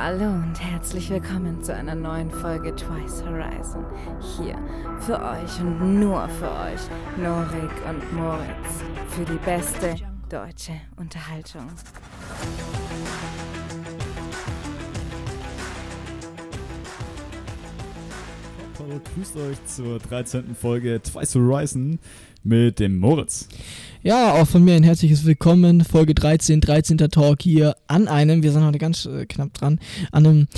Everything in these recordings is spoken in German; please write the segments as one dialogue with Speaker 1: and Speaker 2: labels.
Speaker 1: Hallo und herzlich willkommen zu einer neuen Folge Twice Horizon. Hier für euch und nur für euch, Norik und Moritz, für die beste deutsche Unterhaltung.
Speaker 2: Hallo, grüßt euch zur 13. Folge Twice Horizon mit dem Moritz.
Speaker 3: Ja, auch von mir ein herzliches Willkommen. Folge 13, 13. Talk hier an einem, wir sind heute ganz äh, knapp dran, an einem,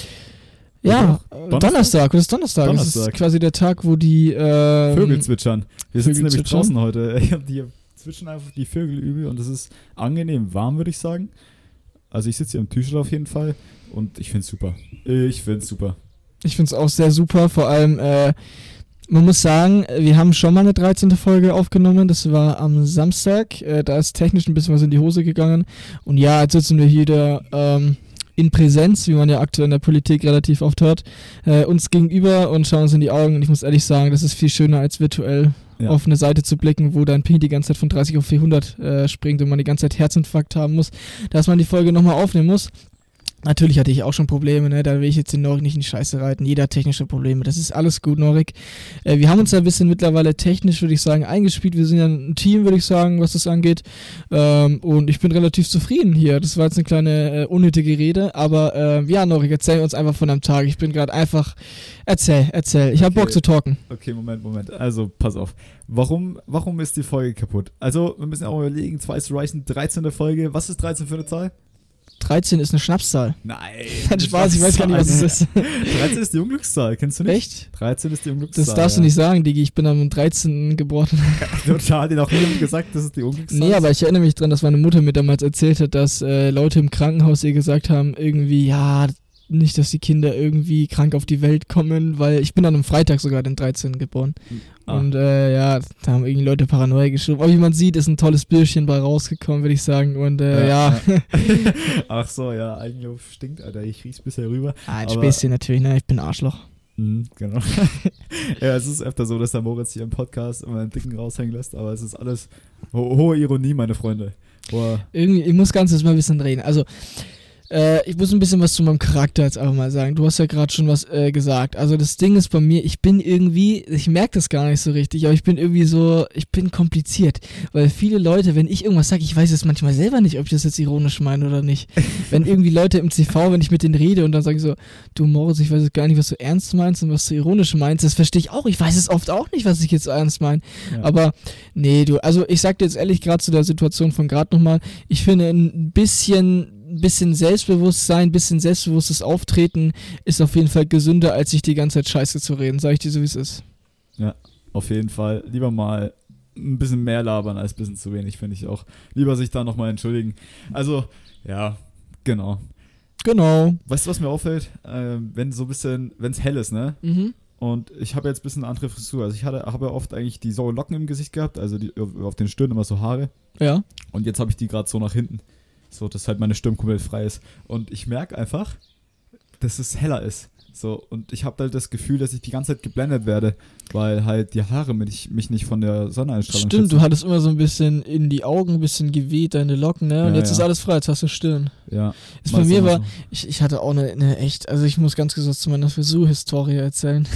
Speaker 3: ja,
Speaker 2: Donnerstag?
Speaker 3: Donnerstag. Das ist Donnerstag. Das ist
Speaker 2: Donnerstag.
Speaker 3: quasi der Tag, wo die ähm,
Speaker 2: Vögel zwitschern. Wir sitzen nämlich draußen heute. Die zwitschern einfach die Vögel übel und es ist angenehm warm, würde ich sagen. Also ich sitze hier im T-Shirt auf jeden Fall und ich finde es super. Ich finde es super.
Speaker 3: Ich finde es auch sehr super. Vor allem, äh, man muss sagen, wir haben schon mal eine 13. Folge aufgenommen. Das war am Samstag. Äh, da ist technisch ein bisschen was in die Hose gegangen. Und ja, jetzt sitzen wir hier da, ähm, in Präsenz, wie man ja aktuell in der Politik relativ oft hört, äh, uns gegenüber und schauen uns in die Augen. Und ich muss ehrlich sagen, das ist viel schöner als virtuell
Speaker 2: Ja.
Speaker 3: auf eine Seite zu blicken, wo dein Ping die ganze Zeit von 30 auf 400 äh, springt und man die ganze Zeit Herzinfarkt haben muss, dass man die Folge nochmal aufnehmen muss. Natürlich hatte ich auch schon Probleme, ne? da will ich jetzt den Norik nicht in die Scheiße reiten. Jeder hat technische Probleme, das ist alles gut, Norik. Äh, wir haben uns da ein bisschen mittlerweile technisch, würde ich sagen, eingespielt. Wir sind ja ein Team, würde ich sagen, was das angeht. Ähm, und ich bin relativ zufrieden hier. Das war jetzt eine kleine äh, unnötige Rede, aber äh, ja, Norik, erzähl uns einfach von deinem Tag. Ich bin gerade einfach, erzähl, erzähl. Ich habe
Speaker 2: Okay.
Speaker 3: Bock zu talken.
Speaker 2: Okay, Moment, Moment. Also, pass auf. Warum, warum ist die Folge kaputt? Also, wir müssen auch mal überlegen, Twice Horizon, 13. Folge. Was ist 13 für eine Zahl?
Speaker 3: 13 ist eine Schnapszahl.
Speaker 2: Nein.
Speaker 3: Kein Spaß, ich weiß gar nicht, was es ist.
Speaker 2: 13 ist die Unglückszahl, kennst du nicht?
Speaker 3: Echt?
Speaker 2: 13 ist die Unglückszahl.
Speaker 3: Das darfst du
Speaker 2: ja.
Speaker 3: nicht sagen, Digi. Ich bin am 13. geboren.
Speaker 2: Total, dir noch niemand gesagt, dass es die Unglückszahl
Speaker 3: Nee,
Speaker 2: ist?
Speaker 3: aber ich erinnere mich dran, dass meine Mutter mir damals erzählt hat, dass äh, Leute im Krankenhaus ihr gesagt haben, irgendwie, ja, nicht, dass die Kinder irgendwie krank auf die Welt kommen, weil ich bin dann am Freitag sogar den 13. geboren.
Speaker 2: Ah.
Speaker 3: Und äh, ja, da haben irgendwie Leute Paranoia geschoben. Aber wie man sieht, ist ein tolles Bierchen bei rausgekommen, würde ich sagen. Und äh, ja,
Speaker 2: ja. Ach so, ja, Eigenlob stinkt, Alter. Ich riech's bisher rüber.
Speaker 3: Ah, ein Späßchen natürlich, ne? Ich bin Arschloch.
Speaker 2: Mhm, genau. ja, es ist öfter so, dass der Moritz hier im Podcast immer einen Dicken raushängen lässt, aber es ist alles ho hohe Ironie, meine Freunde. Hoher,
Speaker 3: Irgendwie, ich muss ganz mal ein bisschen reden. Also, äh, ich muss ein bisschen was zu meinem Charakter jetzt einfach mal sagen. Du hast ja gerade schon was äh, gesagt. Also, das Ding ist bei mir, ich bin irgendwie, ich merke das gar nicht so richtig, aber ich bin irgendwie so, ich bin kompliziert. Weil viele Leute, wenn ich irgendwas sage, ich weiß es manchmal selber nicht, ob ich das jetzt ironisch meine oder nicht. wenn irgendwie Leute im CV, wenn ich mit denen rede und dann sage ich so, du Moritz, ich weiß jetzt gar nicht, was du ernst meinst und was du ironisch meinst, das verstehe ich auch. Ich weiß es oft auch nicht, was ich jetzt ernst meine.
Speaker 2: ja.
Speaker 3: Aber nee, du, also ich sag dir jetzt ehrlich gerade zu der Situation von gerade nochmal, ich finde ein bisschen, ein bisschen Selbstbewusstsein, ein bisschen selbstbewusstes Auftreten ist auf jeden Fall gesünder, als sich die ganze Zeit Scheiße zu reden, sag ich dir so wie es ist.
Speaker 2: auf jeden Fall lieber mal ein bisschen mehr labern als ein bisschen zu wenig, finde ich auch. Lieber sich da nochmal entschuldigen. Also, ja, genau.
Speaker 3: Genau.
Speaker 2: Weißt du, was mir auffällt? Ähm, wenn so ein bisschen, wenn es hell ist, ne?
Speaker 3: Mhm.
Speaker 2: Und ich habe jetzt ein bisschen eine andere Frisur. Also ich hatte, habe ja oft eigentlich die so Locken im Gesicht gehabt, also die, auf, auf den Stirn immer so Haare.
Speaker 3: Ja.
Speaker 2: Und jetzt habe ich die gerade so nach hinten. So, dass halt meine Stirn komplett frei ist. Und ich merke einfach, dass es heller ist. So, und ich habe halt das Gefühl, dass ich die ganze Zeit geblendet werde, weil halt die Haare mich, mich nicht von der Sonneneinstrahlung
Speaker 3: Stimmt,
Speaker 2: schützen.
Speaker 3: du hattest immer so ein bisschen in die Augen, ein bisschen geweht, deine Locken, ne? Und
Speaker 2: Ja,
Speaker 3: jetzt
Speaker 2: ja.
Speaker 3: ist alles frei, jetzt hast du Stirn.
Speaker 2: Ja.
Speaker 3: Ist bei mir war,
Speaker 2: so.
Speaker 3: ich, ich hatte auch eine, eine echt, also ich muss ganz kurz zu meiner Frisur-Historie erzählen.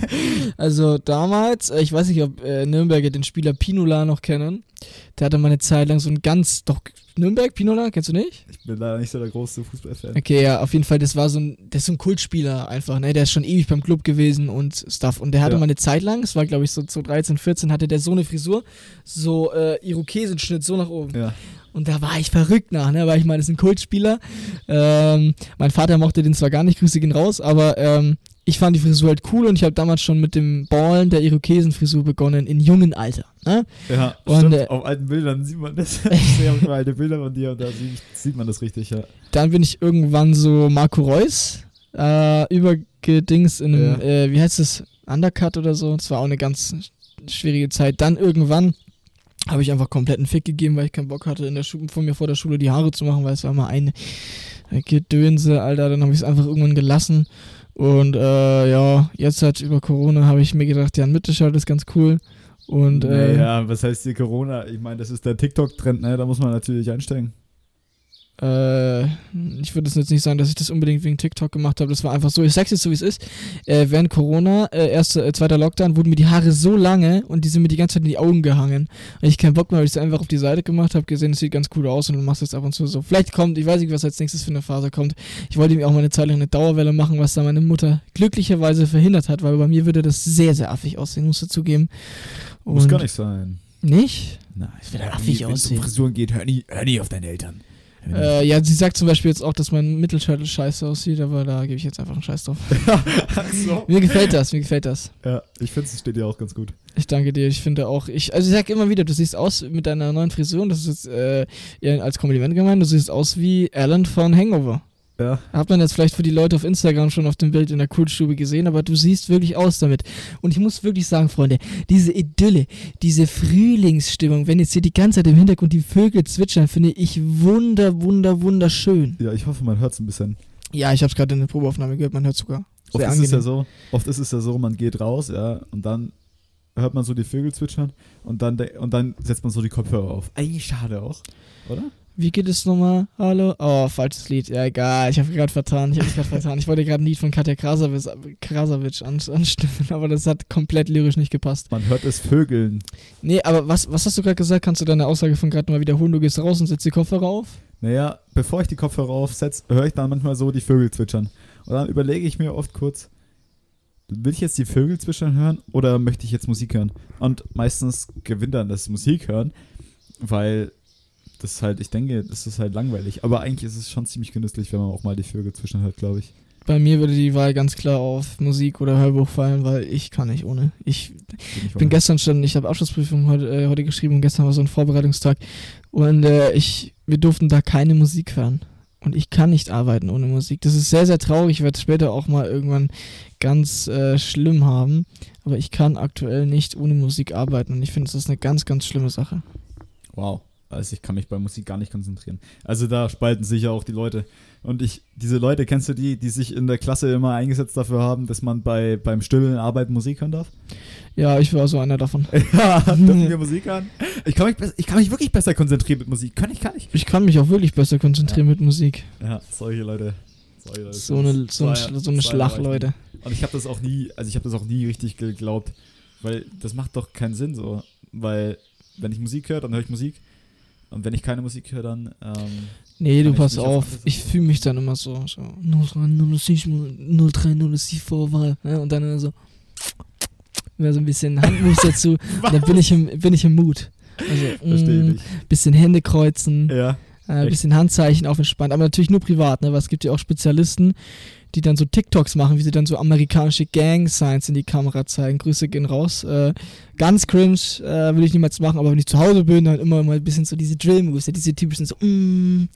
Speaker 3: also damals, äh, ich weiß nicht, ob äh, Nürnberger den Spieler Pinola noch kennen. Der hatte mal eine Zeit lang so ein ganz, doch, Nürnberg, Pinola, kennst du nicht?
Speaker 2: Ich bin leider nicht so der große Fußballfan.
Speaker 3: Okay, ja, auf jeden Fall, das war so ein, der ist so ein Kultspieler einfach, ne? Der ist schon ewig beim Club gewesen und Stuff. Und der hatte
Speaker 2: Ja.
Speaker 3: mal eine Zeit lang, es war glaube ich so 2013, 14, hatte der so eine Frisur, so äh, Irokesenschnitt, so nach oben.
Speaker 2: Ja.
Speaker 3: Und da war ich verrückt nach, ne? Weil ich meine, das ist ein Kultspieler. Ähm, mein Vater mochte den zwar gar nicht, Grüße gehen raus, aber ähm, ich fand die Frisur halt cool und ich habe damals schon mit dem Ballen der Irokesenfrisur begonnen, in jungen Alter. Ne?
Speaker 2: Ja,
Speaker 3: Und,
Speaker 2: stimmt.
Speaker 3: äh,
Speaker 2: auf alten Bildern sieht man das. ich sehe auch immer alte Bilder von dir und da sieht, sieht man das richtig, ja.
Speaker 3: Dann bin ich irgendwann so Marco Reus äh, übergedings in einem,
Speaker 2: Ja.
Speaker 3: äh, wie heißt es, Undercut oder so. Das war auch eine ganz schwierige Zeit. Dann irgendwann habe ich einfach komplett einen Fick gegeben, weil ich keinen Bock hatte, in der Schule, von mir vor der Schule die Haare zu machen, weil es war mal ein Gedönse, Alter. Dann habe ich es einfach irgendwann gelassen. Und äh, ja, jetzt halt über Corona habe ich mir gedacht, ja, ein Mittelschalt ist ganz cool. Und äh,
Speaker 2: naja, was heißt hier Corona? Ich meine, das ist der TikTok-Trend, ne? Da muss man natürlich einsteigen.
Speaker 3: Äh, ich würde jetzt nicht sagen, dass ich das unbedingt wegen TikTok gemacht habe. Das war einfach so. Ich sag's jetzt so, wie es ist. Äh, während Corona, äh, erster, äh, zweiter Lockdown, wurden mir die Haare so lange und die sind mir die ganze Zeit in die Augen gehangen. Und ich keinen Bock mehr, weil ich es einfach auf die Seite gemacht habe, gesehen, es sieht ganz cool aus und dann machst du es ab und zu so. Vielleicht kommt, ich weiß nicht, was als nächstes für eine Phase kommt. Ich wollte mir auch mal eine Zeit lang eine Dauerwelle machen, was da meine Mutter glücklicherweise verhindert hat, weil bei mir würde das sehr, sehr affig aussehen, musst du zugeben. Und
Speaker 2: Muss gar nicht sein.
Speaker 3: Nicht?
Speaker 2: Nein,
Speaker 3: Das wird halt affig
Speaker 2: Wenn es um
Speaker 3: aussehen.
Speaker 2: Frisuren geht, hör nie, hör nie auf deine Eltern.
Speaker 3: Äh, ja, sie sagt zum Beispiel jetzt auch, dass mein Mittelscheitel scheiße aussieht, aber da gebe ich jetzt einfach einen Scheiß drauf.
Speaker 2: So.
Speaker 3: Mir gefällt das, mir gefällt das.
Speaker 2: Ja, ich finde, es steht dir auch ganz gut.
Speaker 3: Ich danke dir. Ich finde auch, ich, also ich sag immer wieder, du siehst aus mit deiner neuen Frisur, und das ist jetzt äh, als Kompliment gemeint, du siehst aus wie Alan von Hangover.
Speaker 2: Ja.
Speaker 3: Hat man jetzt vielleicht für die Leute auf Instagram schon auf dem Bild in der Kultstube gesehen, aber du siehst wirklich aus damit. Und ich muss wirklich sagen, Freunde, diese Idylle, diese Frühlingsstimmung, wenn jetzt hier die ganze Zeit im Hintergrund die Vögel zwitschern, finde ich wunder, wunder, wunderschön.
Speaker 2: Ja, ich hoffe, man hört es ein bisschen.
Speaker 3: Ja, ich habe es gerade in der Probeaufnahme gehört, man hört sogar.
Speaker 2: Oft ist es ja so, oft ist es ja so, man geht raus, ja, und dann hört man so die Vögel zwitschern und dann, und dann setzt man so die Kopfhörer auf. Eigentlich schade auch, oder?
Speaker 3: Wie geht es nochmal? Hallo? Oh, falsches Lied. Ja, egal. Ich habe gerade vertan. Ich habe gerade vertan. Ich wollte gerade ein Lied von Katja Krasavitz, Krasavitsch an, anstimmen, aber das hat komplett lyrisch nicht gepasst.
Speaker 2: Man hört es Vögeln.
Speaker 3: Nee, aber was, was hast du gerade gesagt? Kannst du deine Aussage von gerade mal wiederholen? Du gehst raus und setzt die Kopfhörer auf?
Speaker 2: Naja, bevor ich die Kopfhörer aufsetze, höre ich dann manchmal so die Vögel zwitschern. Und dann überlege ich mir oft kurz, will ich jetzt die Vögel zwitschern hören oder möchte ich jetzt Musik hören? Und meistens gewinnt dann das Musik hören, weil das halt, ich denke, das ist halt langweilig. Aber eigentlich ist es schon ziemlich genüsslich, wenn man auch mal die Vögel zwischen hört, glaube ich.
Speaker 3: Bei mir würde die Wahl ganz klar auf Musik oder Hörbuch fallen, weil ich kann nicht ohne. Ich
Speaker 2: ich
Speaker 3: bin gestern schon, ich habe Abschlussprüfung heute, äh, heute geschrieben und gestern war so ein Vorbereitungstag und äh, ich, wir durften da keine Musik hören. Und ich kann nicht arbeiten ohne Musik. Das ist sehr, sehr traurig. Ich werde später auch mal irgendwann ganz äh, schlimm haben. Aber ich kann aktuell nicht ohne Musik arbeiten. Und ich finde, das ist eine ganz, ganz schlimme Sache.
Speaker 2: Wow. Also ich kann mich bei Musik gar nicht konzentrieren. Also da spalten sich ja auch die Leute. Und ich, diese Leute, kennst du die, die sich in der Klasse immer eingesetzt dafür haben, dass man bei, beim stillen Arbeiten Musik hören darf?
Speaker 3: Ja, ich war so einer davon.
Speaker 2: Ja, dürfen wir Musik hören? Ich kann, mich, ich kann mich wirklich besser konzentrieren mit Musik. Kann ich, kann ich.
Speaker 3: Ich kann mich auch wirklich besser konzentrieren mit Musik.
Speaker 2: Ja, solche Leute. Solche Leute.
Speaker 3: So eine, so, ein, so eine Schlacht. Leute.
Speaker 2: Und ich habe das auch nie, also ich habe das auch nie richtig geglaubt, weil das macht doch keinen Sinn so, weil wenn ich Musik höre, dann höre ich Musik und wenn ich keine Musik höre, dann ähm,
Speaker 3: Nee, du pass
Speaker 2: auf
Speaker 3: auf. Ich fühle mich dann immer so. so 0306, 030 Vorwahl. Ne? Und dann so. Immer so ein bisschen Handmoves dazu. Und dann bin ich im, bin ich im Mut. Also,
Speaker 2: verstehe
Speaker 3: mm,
Speaker 2: ich.
Speaker 3: bisschen Hände kreuzen,
Speaker 2: Ja,
Speaker 3: ein
Speaker 2: echt.
Speaker 3: bisschen Handzeichen auf entspannt. Aber natürlich nur privat, ne? Weil es gibt ja auch Spezialisten, die dann so TikToks machen, wie sie dann so amerikanische Gang-Signs in die Kamera zeigen. Grüße gehen raus. Äh, ganz cringe, äh, will ich niemals machen, aber wenn ich zu Hause bin, dann immer mal ein bisschen so diese Drill-Moves, ja, diese typischen so, mm,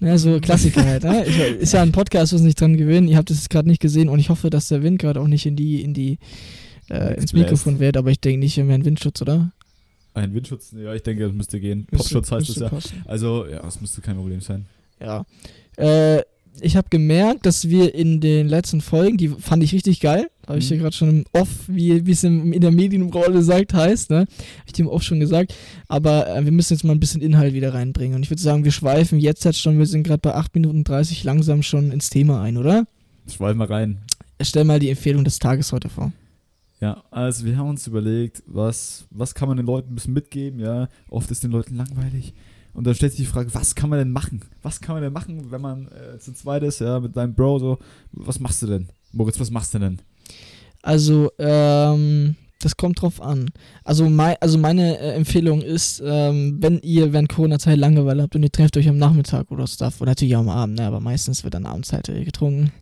Speaker 3: ne, so Klassiker halt. Ne? Ist ja ein Podcast, was nicht dran gewöhnen. Ihr habt es gerade nicht gesehen und ich hoffe, dass der Wind gerade auch nicht in die, in die, äh, ins Mikrofon weht, aber ich denke nicht, wir haben einen Windschutz, oder?
Speaker 2: Ein Windschutz, ja, ich denke, das müsste gehen.
Speaker 3: Müsste-
Speaker 2: Popschutz heißt es ja.
Speaker 3: passen.
Speaker 2: Also, ja, das müsste kein Problem sein.
Speaker 3: Ja. Äh, ich habe gemerkt, dass wir in den letzten Folgen, die fand ich richtig geil, habe ich
Speaker 2: Mhm.
Speaker 3: dir gerade schon im Off, wie es in der Medienrolle sagt, heißt, ne? Habe ich dir im Off schon gesagt. Aber äh, wir müssen jetzt mal ein bisschen Inhalt wieder reinbringen. Und ich würde sagen, wir schweifen jetzt halt schon, wir sind gerade bei 8 Minuten 30 langsam schon ins Thema ein, oder?
Speaker 2: Schweif mal rein.
Speaker 3: Stell mal die Empfehlung des Tages heute vor.
Speaker 2: Ja, also wir haben uns überlegt, was, was kann man den Leuten ein bisschen mitgeben, ja. Oft ist den Leuten langweilig. Und dann stellt sich die Frage, was kann man denn machen? Was kann man denn machen, wenn man äh, zu zweit ist, ja, mit deinem Bro so, was machst du denn? Moritz, was machst du denn?
Speaker 3: Also, ähm, das kommt drauf an. Also, mei also meine äh, Empfehlung ist, ähm, wenn ihr während Corona-Zeit Langeweile habt und ihr trefft euch am Nachmittag oder Stuff, oder natürlich auch am Abend, ne, aber meistens wird dann abends halt äh, getrunken.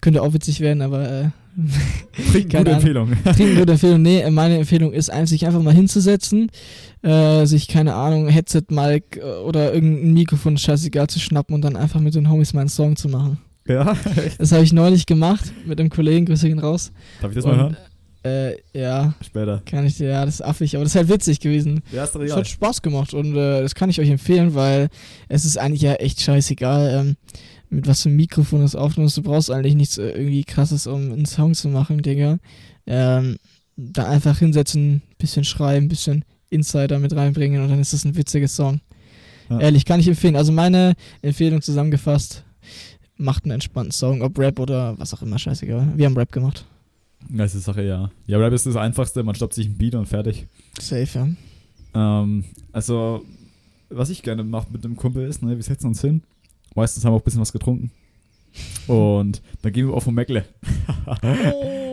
Speaker 3: Könnte auch witzig werden, aber äh,
Speaker 2: Trinken,
Speaker 3: Keine
Speaker 2: gute. Empfehlung.
Speaker 3: trinken gute Empfehlung. Nee, äh, meine Empfehlung ist sich einfach mal hinzusetzen, äh, sich, keine Ahnung, Headset, Mic äh, oder irgendein Mikrofon, scheißegal, zu schnappen und dann einfach mit den Homies mal einen Song zu machen.
Speaker 2: ja,
Speaker 3: Das habe ich neulich gemacht mit einem Kollegen, Grüße gehen raus.
Speaker 2: darf ich das mal
Speaker 3: Und,
Speaker 2: hören?
Speaker 3: Äh, ja,
Speaker 2: Später.
Speaker 3: kann ich dir, ja, das ist affig, aber das ist halt witzig gewesen.
Speaker 2: Ja, ist doch
Speaker 3: Es hat Spaß gemacht und äh, das kann ich euch empfehlen, weil es ist eigentlich ja echt scheißegal, ähm, mit was für einem Mikrofon du es aufnimmst. Du brauchst eigentlich nichts äh, irgendwie krasses, um einen Song zu machen, Digga. Ähm, da einfach hinsetzen, bisschen schreiben, bisschen Insider mit reinbringen und dann ist das ein witziger Song.
Speaker 2: Ja.
Speaker 3: Ehrlich, kann ich empfehlen. Also meine Empfehlung zusammengefasst, macht einen entspannten Song, ob Rap oder was auch immer, scheißegal. Wir haben Rap gemacht.
Speaker 2: Das ist Sache, ja. Ja, Rap ist das Einfachste, man stoppt sich ein Beat und fertig.
Speaker 3: Safe, ja.
Speaker 2: Ähm, also, was ich gerne mache mit einem Kumpel ist, ne, wir setzen uns hin. Meistens haben wir auch ein bisschen was getrunken. Und dann gehen wir auf Omegle.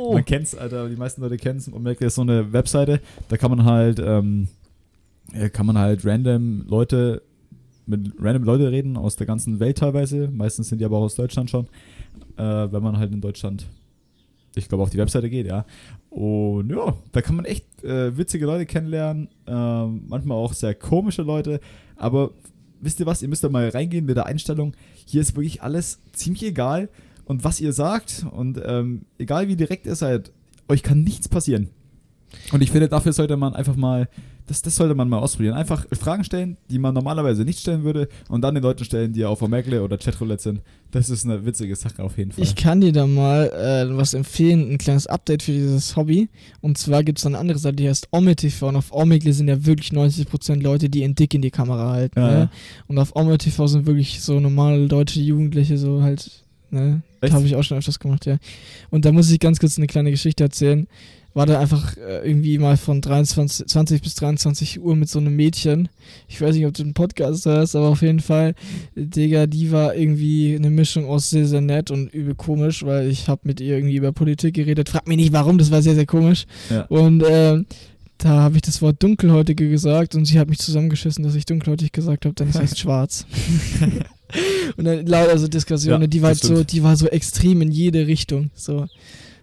Speaker 3: Oh.
Speaker 2: Man kennt's, Alter, die meisten Leute kennen es. Omegle ist so eine Webseite, da kann man halt, ähm, kann man halt random Leute, mit random Leute reden aus der ganzen Welt teilweise. Meistens sind die aber auch aus Deutschland schon. Äh, wenn man halt in Deutschland, ich glaube, auf die Webseite geht, ja. Und ja, da kann man echt äh, witzige Leute kennenlernen, ähm, manchmal auch sehr komische Leute, aber wisst ihr was, ihr müsst da mal reingehen mit der Einstellung, hier ist wirklich alles ziemlich egal und was ihr sagt und ähm, egal wie direkt ihr seid, euch kann nichts passieren. Und ich finde, dafür sollte man einfach mal, das, das sollte man mal ausprobieren. Einfach Fragen stellen, die man normalerweise nicht stellen würde und dann den Leuten stellen, die auf Omegle oder Chatroulette sind. Das ist eine witzige Sache auf jeden Fall.
Speaker 3: Ich kann dir da mal äh, was empfehlen, ein kleines Update für dieses Hobby. Und zwar gibt es eine andere Seite, die heißt OmeTV. Und auf Omegle sind ja wirklich 90% Leute, die in dick in die Kamera halten.
Speaker 2: Ja,
Speaker 3: Ne? Und auf OmeTV sind wirklich so normale deutsche Jugendliche, so halt, ne? Habe ich auch schon öfters gemacht, ja. Und da muss ich ganz kurz eine kleine Geschichte erzählen. War da einfach äh, irgendwie mal von 23, 20 bis 23 Uhr mit so einem Mädchen. Ich weiß nicht, ob du einen Podcast hörst, aber auf jeden Fall, Digga, die war irgendwie eine Mischung aus sehr, sehr nett und übel komisch, weil ich habe mit ihr irgendwie über Politik geredet. Frag mich nicht warum, das war sehr, sehr komisch.
Speaker 2: Ja.
Speaker 3: Und ähm, da habe ich das Wort Dunkelhäutige gesagt und sie hat mich zusammengeschissen, dass ich dunkelhäutig gesagt habe, dann ist heißt schwarz. und dann lauter so Diskussionen,
Speaker 2: Ja,
Speaker 3: die war halt so, die war so extrem in jede Richtung. So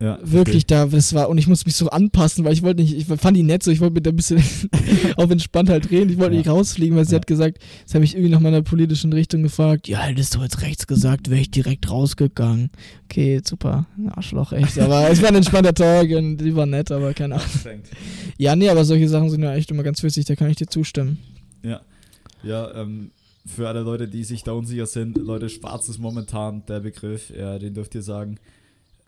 Speaker 2: ja,
Speaker 3: wirklich da, das war, und ich musste mich so anpassen, weil ich wollte nicht, ich fand die nett so, ich wollte mit der ein bisschen auf entspannt halt reden, ich wollte
Speaker 2: Ja.
Speaker 3: nicht rausfliegen, weil sie
Speaker 2: Ja.
Speaker 3: hat gesagt, sie habe ich irgendwie nach meiner politischen Richtung gefragt, ja, hättest du jetzt rechts gesagt, wäre ich direkt rausgegangen. Okay, super, ein Arschloch, echt, aber es war ein entspannter Tag und die war nett, aber keine Ahnung. Ja, nee, aber solche Sachen sind ja echt immer ganz witzig, da kann ich dir zustimmen.
Speaker 2: Ja, ja ähm, für alle Leute, die sich da unsicher sind, Leute, schwarz ist momentan der Begriff, ja, den dürft ihr sagen.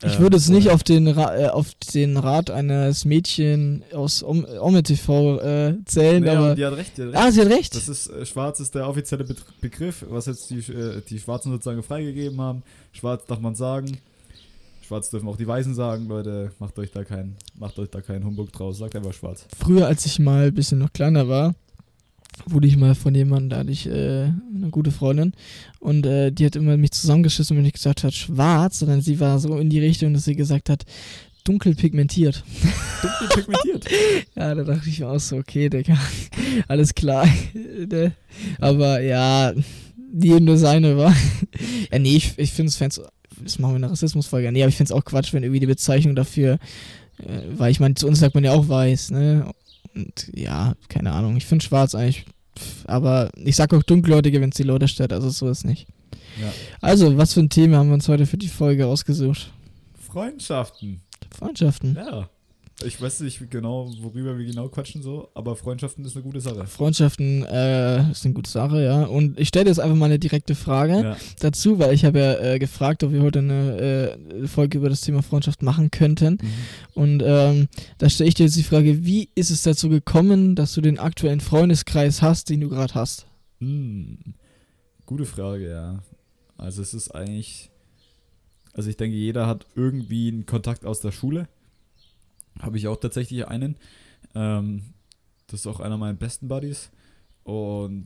Speaker 3: Ich
Speaker 2: Ähm,
Speaker 3: würde es nicht auf den, Ra äh, auf den Rat eines Mädchen aus Om Ome TV äh, zählen,
Speaker 2: Nee,
Speaker 3: aber.
Speaker 2: die hat recht, die hat recht.
Speaker 3: Ah, sie hat recht.
Speaker 2: Das ist, äh, schwarz ist der offizielle Bet Begriff, was jetzt die, äh, die Schwarzen sozusagen freigegeben haben. Schwarz darf man sagen. Schwarz dürfen auch die Weißen sagen, Leute, macht euch da keinen, macht euch da keinen Humbug draus, sagt einfach schwarz.
Speaker 3: Früher, als ich mal ein bisschen noch kleiner war, wurde ich mal von jemandem, da hatte ich äh, eine gute Freundin und äh, die hat immer mich zusammengeschissen, wenn ich gesagt hat schwarz, sondern sie war so in die Richtung, dass sie gesagt hat, dunkel pigmentiert.
Speaker 2: Dunkel pigmentiert.
Speaker 3: Ja, da dachte ich mir auch so, okay, Digga, alles klar. Ne? Aber ja, jedem nur seine war. Ja, nee, ich, ich finde es, das machen wir in einer Rassismusfolge. Nee, aber ich finde es auch Quatsch, wenn irgendwie die Bezeichnung dafür, äh, weil ich meine, zu uns sagt man ja auch weiß, ne? Und ja, keine Ahnung, ich finde schwarz eigentlich, aber ich sag auch dunkelhäutige, wenn es die Leute stört, also so ist nicht.
Speaker 2: Ja.
Speaker 3: Also, was für ein Thema haben wir uns heute für die Folge ausgesucht?
Speaker 2: Freundschaften.
Speaker 3: Freundschaften.
Speaker 2: Ja. Ich weiß nicht genau, worüber wir genau quatschen so, aber Freundschaften ist eine gute Sache.
Speaker 3: Freundschaften äh, ist eine gute Sache, ja. Und ich stelle jetzt einfach mal eine direkte Frage
Speaker 2: Ja.
Speaker 3: dazu, weil ich habe ja äh, gefragt, ob wir heute eine äh, Folge über das Thema Freundschaft machen könnten.
Speaker 2: Mhm.
Speaker 3: Und ähm, da stelle ich dir jetzt die Frage, wie ist es dazu gekommen, dass du den aktuellen Freundeskreis hast, den du gerade hast?
Speaker 2: Hm. Gute Frage, ja. Also es ist eigentlich, also ich denke, jeder hat irgendwie einen Kontakt aus der Schule. Habe ich auch tatsächlich einen. Ähm, das ist auch einer meiner besten Buddies. Und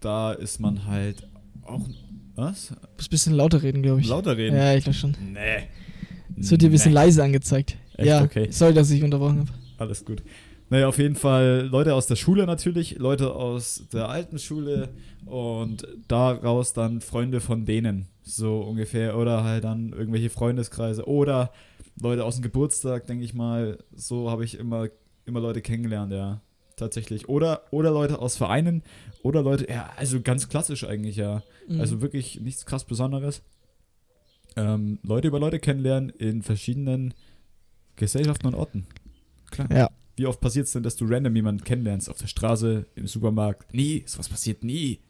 Speaker 2: da ist man halt auch, was?
Speaker 3: Du musst ein bisschen lauter reden, glaube ich.
Speaker 2: Lauter reden?
Speaker 3: Ja, ich glaube schon.
Speaker 2: Nee.
Speaker 3: Es wird dir ein bisschen
Speaker 2: Nee.
Speaker 3: leise angezeigt.
Speaker 2: Echt?
Speaker 3: ja,
Speaker 2: Okay.
Speaker 3: sorry, dass ich unterbrochen habe.
Speaker 2: Alles gut. Naja, auf jeden Fall Leute aus der Schule natürlich, Leute aus der alten Schule und daraus dann Freunde von denen, so ungefähr. Oder halt dann irgendwelche Freundeskreise oder Leute aus dem Geburtstag, denke ich mal. So habe ich immer, immer Leute kennengelernt, ja. Tatsächlich. Oder, oder Leute aus Vereinen oder Leute, ja, also ganz klassisch eigentlich, ja.
Speaker 3: Mhm.
Speaker 2: Also wirklich nichts krass Besonderes. Ähm, Leute über Leute kennenlernen in verschiedenen Gesellschaften und Orten. Klar.
Speaker 3: Ja.
Speaker 2: Wie oft passiert es denn, dass du random jemanden kennenlernst? Auf der Straße, im Supermarkt? Nie. Sowas passiert nie.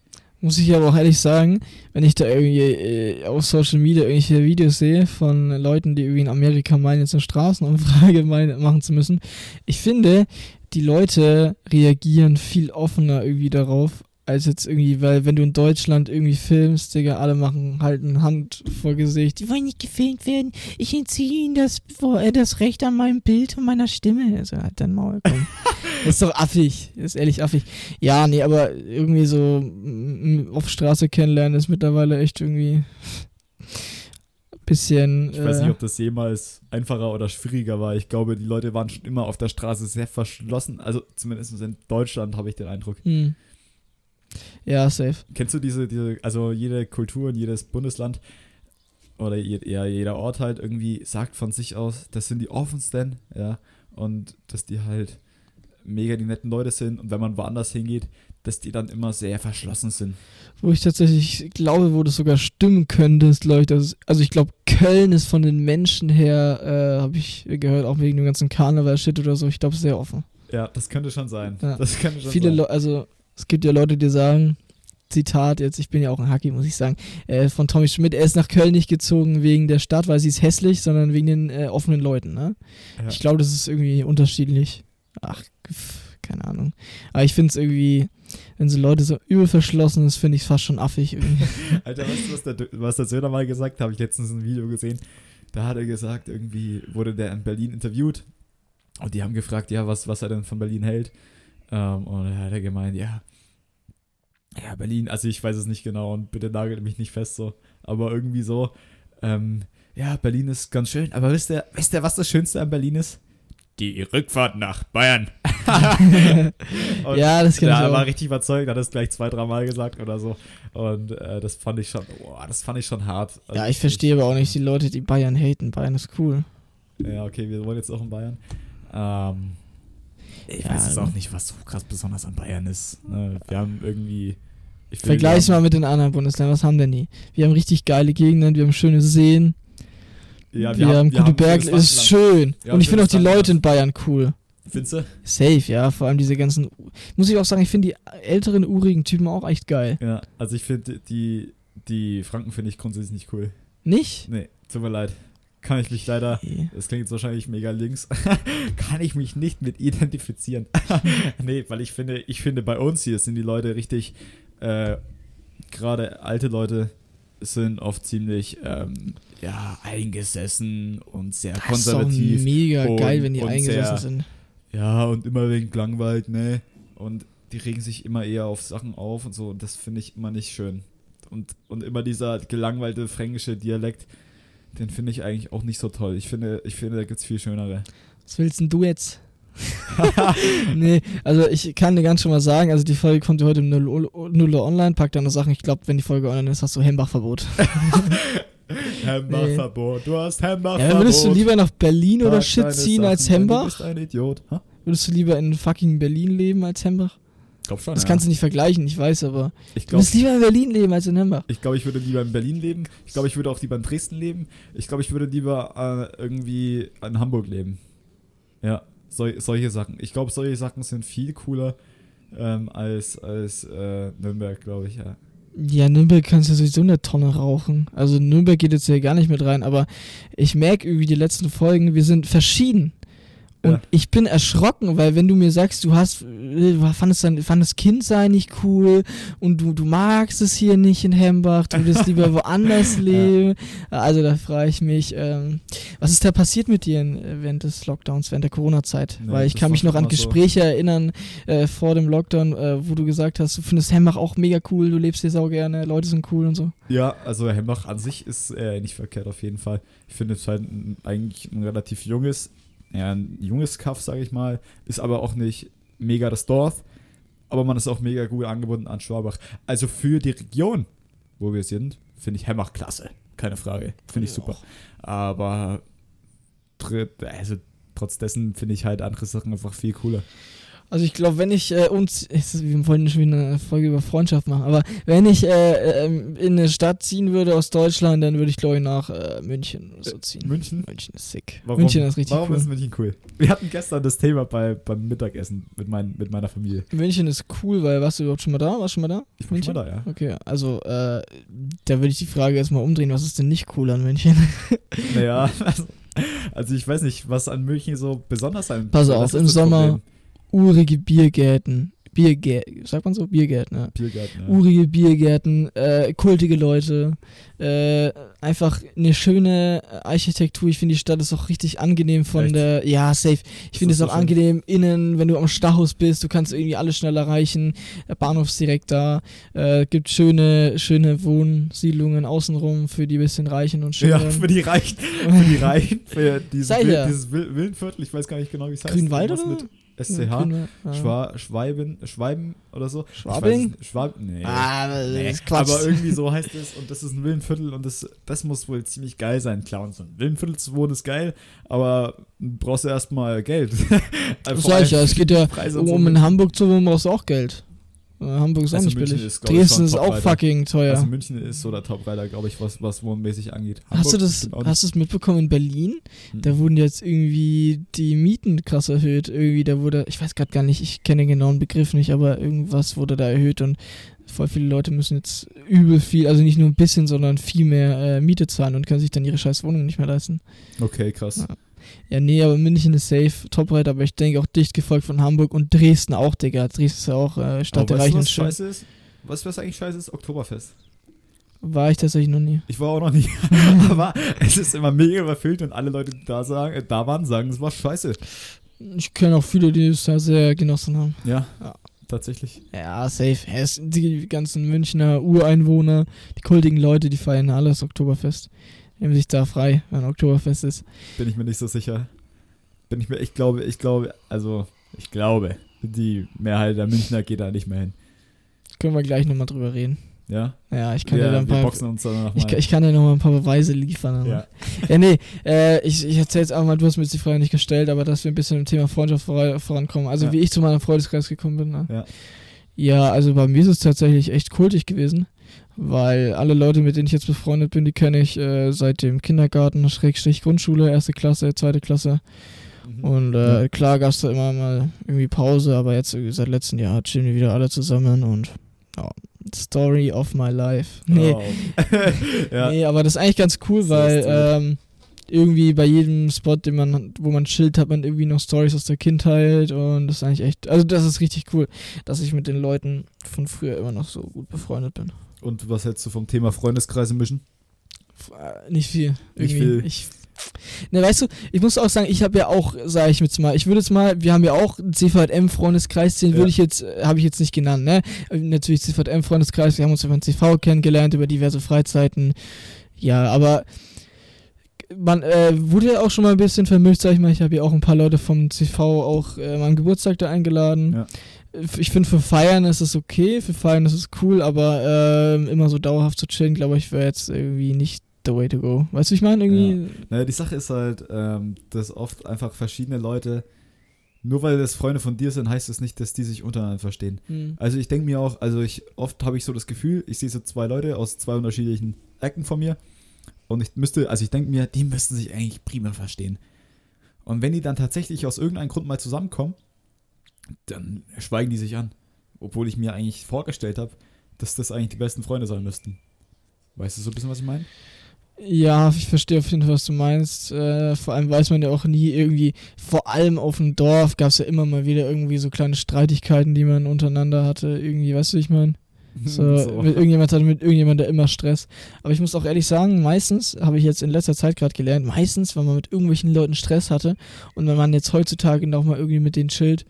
Speaker 3: Muss ich aber auch ehrlich sagen, wenn ich da irgendwie äh, auf Social Media irgendwelche Videos sehe von Leuten, die irgendwie in Amerika meinen, jetzt eine Straßenumfrage meinen, machen zu müssen, ich finde, die Leute reagieren viel offener irgendwie darauf, als jetzt irgendwie, weil wenn du in Deutschland irgendwie filmst, Digga, alle machen halt eine Hand vor Gesicht. Die wollen nicht gefilmt werden. Ich entziehe ihnen das, äh, das Recht an meinem Bild und meiner Stimme. Also halt dein Maul, komm. das ist doch affig. Das ist ehrlich affig. Ja, nee, aber irgendwie so auf Straße kennenlernen ist mittlerweile echt irgendwie bisschen.
Speaker 2: Ich weiß
Speaker 3: äh,
Speaker 2: nicht, ob das jemals einfacher oder schwieriger war. Ich glaube, die Leute waren schon immer auf der Straße sehr verschlossen. Also zumindest in Deutschland habe ich den Eindruck.
Speaker 3: hm. Ja, safe.
Speaker 2: Kennst du diese, diese, also jede Kultur und jedes Bundesland oder ja, jeder Ort halt irgendwie sagt von sich aus, das sind die offensten, ja, und dass die halt mega die netten Leute sind und wenn man woanders hingeht, dass die dann immer sehr verschlossen sind.
Speaker 3: Wo ich tatsächlich glaube, wo das sogar stimmen könnte, ist, glaube ich, dass, also ich glaube, Köln ist von den Menschen her, äh, habe ich gehört, auch wegen dem ganzen Karneval-Shit oder so, ich glaube, sehr offen.
Speaker 2: Ja, das könnte schon sein.
Speaker 3: Ja.
Speaker 2: Das könnte schon
Speaker 3: Viele
Speaker 2: sein.
Speaker 3: Leute, also es gibt ja Leute, die sagen, Zitat, jetzt, ich bin ja auch ein Hacki, muss ich sagen, äh, von Tommy Schmidt, er ist nach Köln nicht gezogen wegen der Stadt, weil sie ist hässlich, sondern wegen den äh, offenen Leuten, ne?
Speaker 2: Ja.
Speaker 3: Ich glaube, das ist irgendwie unterschiedlich. Ach, keine Ahnung. Aber ich finde es irgendwie, wenn so Leute so übel verschlossen ist, finde ich es fast schon affig irgendwie.
Speaker 2: Alter, weißt du, was der, was der Söder mal gesagt hat? Habe ich letztens ein Video gesehen. Da hat er gesagt, irgendwie wurde der in Berlin interviewt. Und die haben gefragt, ja, was, was er denn von Berlin hält. Ähm, und da hat er gemeint, ja, ja, Berlin, also ich weiß es nicht genau und bitte nagelt mich nicht fest so. Aber irgendwie so, ähm, ja, Berlin ist ganz schön. Aber wisst ihr, wisst ihr, was das Schönste an Berlin ist? Die Rückfahrt nach Bayern.
Speaker 3: Ja, das kann ich
Speaker 2: ja, er war
Speaker 3: auch.
Speaker 2: richtig überzeugt, hat es gleich zwei, dreimal gesagt oder so. Und äh, das fand ich schon, boah, das fand ich schon hart. Also
Speaker 3: Ja, ich verstehe aber auch nicht die Leute, die Bayern haten. Bayern ist cool.
Speaker 2: Ja, okay, wir wollen jetzt auch in Bayern. Ähm, ich
Speaker 3: Ja,
Speaker 2: weiß jetzt
Speaker 3: also-
Speaker 2: auch nicht, was so krass besonders an Bayern ist. Ne? Wir haben irgendwie.
Speaker 3: Vergleich
Speaker 2: wir
Speaker 3: mal mit den anderen Bundesländern. Was haben denn die? Wir haben richtig geile Gegenden, wir haben schöne Seen,
Speaker 2: haben, ja,
Speaker 3: wir, haben gute Berge. Ist schön.
Speaker 2: Ja,
Speaker 3: Und ich finde auch die. Leute in Bayern cool.
Speaker 2: Findest du?
Speaker 3: Safe, ja. Vor allem diese ganzen. Muss ich auch sagen, ich finde die älteren, urigen Typen auch echt geil.
Speaker 2: Ja, also ich finde die, die Franken finde ich grundsätzlich nicht cool.
Speaker 3: Nicht?
Speaker 2: Nee, tut mir leid. Kann ich mich leider. Das klingt jetzt wahrscheinlich mega links. Kann ich mich nicht mit identifizieren. nee, weil ich finde, ich finde, bei uns hier sind die Leute richtig, äh, gerade alte Leute sind oft ziemlich, ähm, ja, eingesessen und sehr
Speaker 3: Das ist
Speaker 2: konservativ.
Speaker 3: mega
Speaker 2: und-
Speaker 3: geil, wenn die eingesessen
Speaker 2: sehr-
Speaker 3: sind.
Speaker 2: Ja, und immer wegen gelangweilt, ne? Und die regen sich immer eher auf Sachen auf und so. Und das finde ich immer nicht schön. Und, und immer dieser gelangweilte fränkische Dialekt, den finde ich eigentlich auch nicht so toll. Ich finde, ich finde da gibt es viel schönere.
Speaker 3: Was willst denn du jetzt? nee, also ich kann dir ganz schon mal sagen, also die Folge kommt ja heute 0 Uhr 0 Uhr online, pack deine Sachen. Ich glaube, wenn die Folge online ist, hast du Hembach-Verbot.
Speaker 2: Hembach-Verbot, du hast
Speaker 3: Ja,
Speaker 2: Hembach-Verbot.
Speaker 3: würdest du lieber nach Berlin oder Shit ziehen als
Speaker 2: Sachen, Du
Speaker 3: Hembach?
Speaker 2: bist ein Idiot. Ha?
Speaker 3: Würdest du lieber in fucking Berlin leben als Hembach?
Speaker 2: Glaub schon,
Speaker 3: Das
Speaker 2: ja.
Speaker 3: kannst du nicht vergleichen, ich weiß, aber
Speaker 2: Ich
Speaker 3: du
Speaker 2: glaube,
Speaker 3: würdest lieber in Berlin leben als in Hembach.
Speaker 2: ich, glaub, ich würde lieber in Berlin leben. Ich glaube, ich würde auch lieber in Dresden leben. Ich glaube, ich würde lieber äh, irgendwie in Hamburg leben. Ja, sol solche Sachen. Ich glaube, solche Sachen sind viel cooler ähm, als, als äh, Nürnberg, glaube ich, ja.
Speaker 3: Ja, Nürnberg kannst du sowieso in der Tonne rauchen. Also Nürnberg geht jetzt hier gar nicht mit rein, aber ich merke irgendwie die letzten Folgen, wir sind verschieden. Und
Speaker 2: Ja.
Speaker 3: ich bin erschrocken, weil wenn du mir sagst, du hast, äh, fandest, dein, fandest Kindsein nicht cool und du, du magst es hier nicht in Hembach, du würdest lieber woanders leben. Also da frage ich mich, ähm, was ist da passiert mit dir äh, während des Lockdowns, während der Corona-Zeit?
Speaker 2: Nee,
Speaker 3: weil ich kann mich noch an
Speaker 2: immer so.
Speaker 3: Gespräche erinnern äh, vor dem Lockdown, äh, wo du gesagt hast, du findest Hembach auch mega cool, du lebst hier sau gerne, Leute sind cool und so.
Speaker 2: Ja, also Hembach an sich ist äh, nicht verkehrt auf jeden Fall. Ich finde es halt ein, eigentlich ein relativ junges, ja, ein junges Kaff, sage ich mal, ist aber auch nicht mega das Dorf, aber man ist auch mega gut angebunden an Schwabach. Also für die Region, wo wir sind, finde ich Hembach klasse, keine Frage, finde ich super. Aber tr- also trotz dessen finde ich halt andere Sachen einfach viel cooler.
Speaker 3: Also ich glaube, wenn ich äh, uns, wir wollen schon wieder eine Folge über Freundschaft machen, aber wenn ich äh, ähm, in eine Stadt ziehen würde aus Deutschland, dann würde ich glaube ich nach äh, München oder so ziehen.
Speaker 2: München?
Speaker 3: München ist sick.
Speaker 2: Warum,
Speaker 3: München ist richtig
Speaker 2: warum
Speaker 3: cool.
Speaker 2: ist München cool? Wir hatten gestern das Thema bei, beim Mittagessen mit, mein, mit meiner Familie.
Speaker 3: München ist cool, weil warst du überhaupt schon mal da? Warst du schon mal da?
Speaker 2: Ich war schon mal da, ja.
Speaker 3: Okay, also äh, da würde ich die Frage erstmal umdrehen, was ist denn nicht cool an München?
Speaker 2: Naja, also, also ich weiß nicht, was an München so besonders sein
Speaker 3: Pass auf, im Sommer-
Speaker 2: Problem.
Speaker 3: Urige Biergärten, Biergärten, sagt man so? Biergärten, ja.
Speaker 2: Biergarten, ja.
Speaker 3: urige Biergärten, äh, kultige Leute, äh, einfach eine schöne Architektur. Ich finde, die Stadt ist auch richtig angenehm von
Speaker 2: Echt?
Speaker 3: der, ja, safe. Ich finde es auch
Speaker 2: schön.
Speaker 3: angenehm innen, wenn du am Stachus bist, du kannst irgendwie alles schnell erreichen. Der Bahnhof ist direkt da. Äh, gibt schöne, schöne Wohnsiedlungen außenrum für die bisschen Reichen und
Speaker 2: Ja,
Speaker 3: Schönen.
Speaker 2: für die Reichen, für die Reichen, für dieses,
Speaker 3: Sag
Speaker 2: Wil
Speaker 3: ja.
Speaker 2: dieses Wil Willenviertel, ich weiß gar nicht genau, wie es heißt.
Speaker 3: Grünwald oder?
Speaker 2: mit SCH. Schwa Schweiben, Schweiben oder so.
Speaker 3: Schwabing?
Speaker 2: weiß es- Schwab nee.
Speaker 3: Ah,
Speaker 2: Nee, aber irgendwie so heißt es und das ist ein Villenviertel und das, das muss wohl ziemlich geil sein. So ein Villenviertel zu wohnen ist geil, aber brauchst du erstmal Geld.
Speaker 3: Das sag ich ja, es geht ja,
Speaker 2: und so
Speaker 3: um in Hamburg zu wohnen, brauchst du auch Geld. Hamburg ist auch
Speaker 2: Also
Speaker 3: nicht
Speaker 2: München
Speaker 3: billig.
Speaker 2: ist,
Speaker 3: Dresden ist auch fucking teuer.
Speaker 2: Also München ist so der Top-Reiter, glaube ich, was, was wohnmäßig angeht.
Speaker 3: Hast du das,
Speaker 2: auch
Speaker 3: hast du es mitbekommen in Berlin?
Speaker 2: Hm.
Speaker 3: Da wurden jetzt irgendwie die Mieten krass erhöht. Irgendwie, da wurde, ich weiß gerade gar nicht, ich kenne den genauen Begriff nicht, aber irgendwas wurde da erhöht und voll viele Leute müssen jetzt übel viel, also nicht nur ein bisschen, sondern viel mehr äh, Miete zahlen und können sich dann ihre scheiß Wohnung nicht mehr leisten.
Speaker 2: Okay, krass.
Speaker 3: Ja. Ja, nee, aber München ist safe, Top-Reiter, aber ich denke auch dicht gefolgt von Hamburg und Dresden auch, Digga. Dresden ist ja auch äh, Stadt der
Speaker 2: Aber weißt
Speaker 3: Reichen
Speaker 2: was scheiße ist? Du, was eigentlich scheiße ist? Oktoberfest.
Speaker 3: War ich tatsächlich noch nie.
Speaker 2: Ich war auch noch nie. aber es ist immer mega überfüllt und alle Leute, die da, sagen, äh, da waren, sagen, es war scheiße.
Speaker 3: Ich kenne auch viele, die es da sehr genossen haben.
Speaker 2: Ja,
Speaker 3: Ja.
Speaker 2: tatsächlich.
Speaker 3: Ja, safe. Die ganzen Münchner Ureinwohner, die kultigen Leute, die feiern alles Oktoberfest. Nehmen sich da frei, wenn Oktoberfest ist.
Speaker 2: Bin ich mir nicht so sicher. Bin ich mir, ich glaube, ich glaube, also, ich glaube, die Mehrheit der Münchner geht da nicht mehr hin.
Speaker 3: Können wir gleich nochmal drüber reden.
Speaker 2: Ja?
Speaker 3: Ja, ich kann dir
Speaker 2: wir,
Speaker 3: da ein paar.
Speaker 2: dann
Speaker 3: Ich,
Speaker 2: nochmal.
Speaker 3: ich kann dir noch mal ein paar Beweise liefern.
Speaker 2: Ja.
Speaker 3: ja nee, äh, ich, ich erzähle jetzt auch mal, du hast mir jetzt die Frage nicht gestellt, aber dass wir ein bisschen im Thema Freundschaft vor, vorankommen. Also
Speaker 2: Ja.
Speaker 3: wie ich zu meinem Freundeskreis gekommen bin. Ne?
Speaker 2: Ja.
Speaker 3: ja, also bei mir ist es tatsächlich echt kultig gewesen, weil alle Leute, mit denen ich jetzt befreundet bin, die kenne ich äh, seit dem Kindergarten, Schrägstrich Grundschule, erste Klasse, zweite Klasse.
Speaker 2: Mhm.
Speaker 3: Und äh,
Speaker 2: Ja.
Speaker 3: klar gab es da immer mal irgendwie Pause, aber jetzt seit letztem Jahr chillen wir wieder alle zusammen und ja, Story of my life. Nee,
Speaker 2: Oh. ja.
Speaker 3: Nee, aber das ist eigentlich ganz cool, weil ähm, irgendwie bei jedem Spot, den man, wo man chillt, hat man irgendwie noch Stories aus der Kindheit und das ist eigentlich echt, also das ist richtig cool, dass ich mit den Leuten von früher immer noch so gut befreundet bin.
Speaker 2: Und was hältst du vom Thema Freundeskreise mischen?
Speaker 3: Äh, Nicht viel.
Speaker 2: Nicht viel.
Speaker 3: Ich, ne, weißt du, ich muss auch sagen, ich habe ja auch, sage ich jetzt mal, ich würde jetzt mal, wir haben ja auch einen CVM-Freundeskreis, den
Speaker 2: Ja.
Speaker 3: würde ich jetzt, äh, habe ich jetzt nicht genannt, ne? Äh, Natürlich CVM-Freundeskreis, wir haben uns über den CV kennengelernt, über diverse Freizeiten. Ja, aber man äh, wurde ja auch schon mal ein bisschen vermischt, sag ich mal. Ich habe ja auch ein paar Leute vom CV auch äh, meinem Geburtstag da eingeladen.
Speaker 2: Ja.
Speaker 3: Ich finde, für Feiern ist es okay, für Feiern ist es cool, aber ähm, immer so dauerhaft zu chillen, glaube ich, wäre jetzt irgendwie nicht the way to go. Weißt du, ich meine? Irgendwie.
Speaker 2: Naja, die Sache ist halt, ähm, dass oft einfach verschiedene Leute, nur weil das Freunde von dir sind, heißt es nicht, dass die sich untereinander verstehen.
Speaker 3: Hm.
Speaker 2: Also ich denke mir auch, also ich oft habe ich so das Gefühl, ich sehe so zwei Leute aus zwei unterschiedlichen Ecken von mir und ich müsste, also ich denke mir, die müssten sich eigentlich prima verstehen. Und wenn die dann tatsächlich aus irgendeinem Grund mal zusammenkommen, dann schweigen die sich an, obwohl ich mir eigentlich vorgestellt habe, dass das eigentlich die besten Freunde sein müssten. Weißt du so ein bisschen, was ich meine?
Speaker 3: Ja, ich verstehe auf jeden Fall, was du meinst. Äh, vor allem weiß man ja auch nie irgendwie, vor allem auf dem Dorf gab es ja immer mal wieder irgendwie so kleine Streitigkeiten, die man untereinander hatte. Irgendwie, weißt du, wie ich meine? So, Mit irgendjemand hatte mit irgendjemand da immer Stress. Aber ich muss auch ehrlich sagen, meistens, habe ich jetzt in letzter Zeit gerade gelernt, meistens, wenn man mit irgendwelchen Leuten Stress hatte und wenn man jetzt heutzutage noch mal irgendwie mit denen chillt,